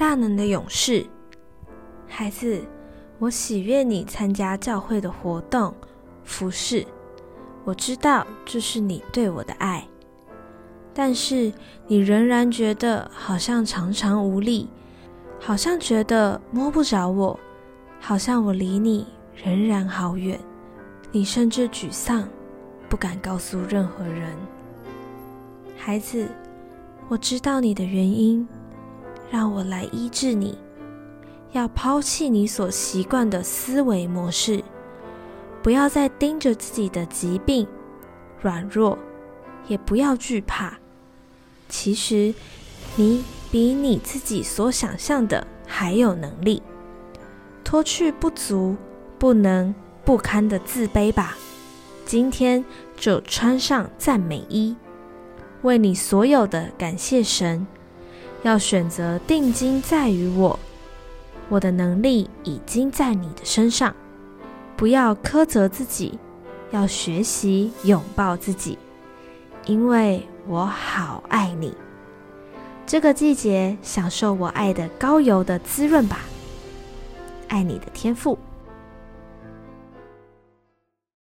大能的勇士。孩子，我喜悦你参加教会的活动、服饰。我知道这是你对我的爱，但是你仍然觉得好像常常无力，好像觉得摸不着我，好像我离你仍然好远。你甚至沮丧，不敢告诉任何人。孩子，我知道你的原因，让我来医治你。要抛弃你所习惯的思维模式。不要再盯着自己的疾病、软弱，也不要惧怕。其实，你比你自己所想象的还有能力。脱去不足、不能、不堪的自卑吧。今天就穿上赞美衣，为你所有的感谢神。要选择定睛在于我，我的能力已经在你的身上。不要苛责自己，要学习拥抱自己，因为我好爱你。这个季节，享受我爱的高油的滋润吧。爱你的天赋。